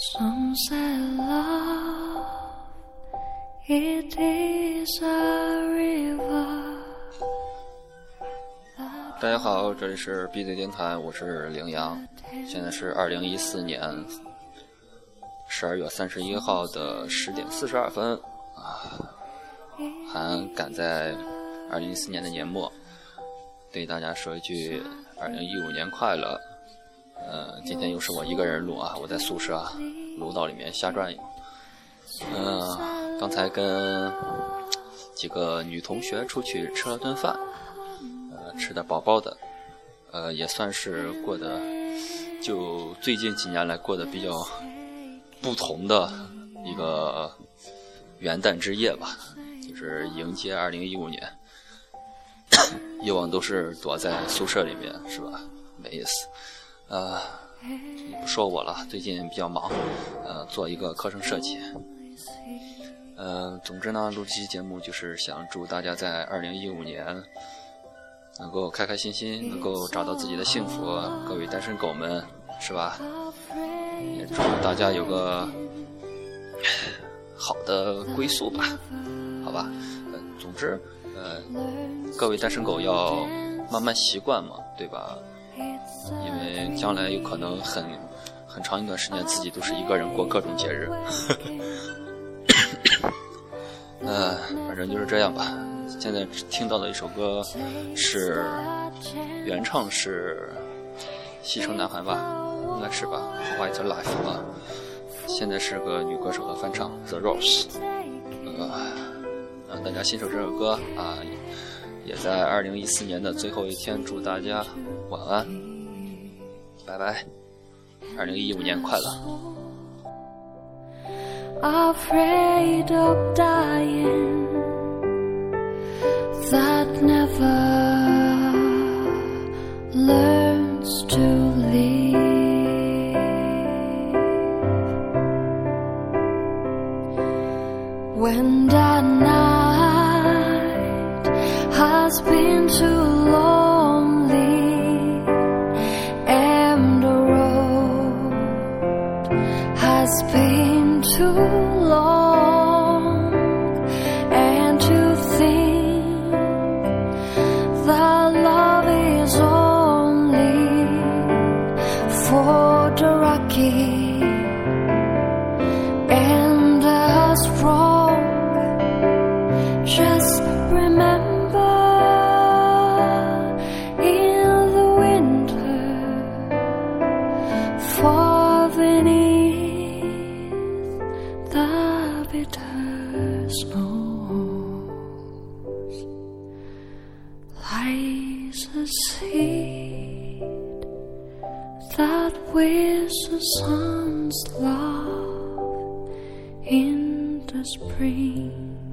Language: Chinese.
Some say love, it is a river. 大家好，这里是 B 嘴电台，我是羚羊。现在是二零一四年十二月三十一号的十点四十二分啊，还赶在二零一四年的年末，对大家说一句二零一五年快乐。呃，今天又是我一个人录啊，我在宿舍楼道里面瞎转悠。嗯、刚才跟几个女同学出去吃了顿饭，呃，吃的饱饱的，呃，也算是过得就最近几年来过得比较不同的一个元旦之夜吧，就是迎接二零一五年。以往都是躲在宿舍里面，是吧？没意思。呃，不说我了，最近比较忙，呃，做一个课程设计。呃，总之呢，录这期节目就是想祝大家在二零一五年能够开开心心，能够找到自己的幸福。各位单身狗们，是吧？也祝大家有个好的归宿吧，好吧？呃，总之，呃，各位单身狗要慢慢习惯嘛，对吧？因为将来有可能很很长一段时间自己都是一个人过各种节日。呃，反正就是这样吧。现在听到的一首歌是原唱是西城男孩吧，应该是吧，White Life 啊。现在是个女歌手的翻唱 The Rose。呃，让大家欣赏这首歌啊，也在二零一四年的最后一天，祝大家晚安，拜拜，二零一五年快乐。Has been too lonely and the road has been too long and to think that love is only for the lucky and the strong just remember sun's love in the spring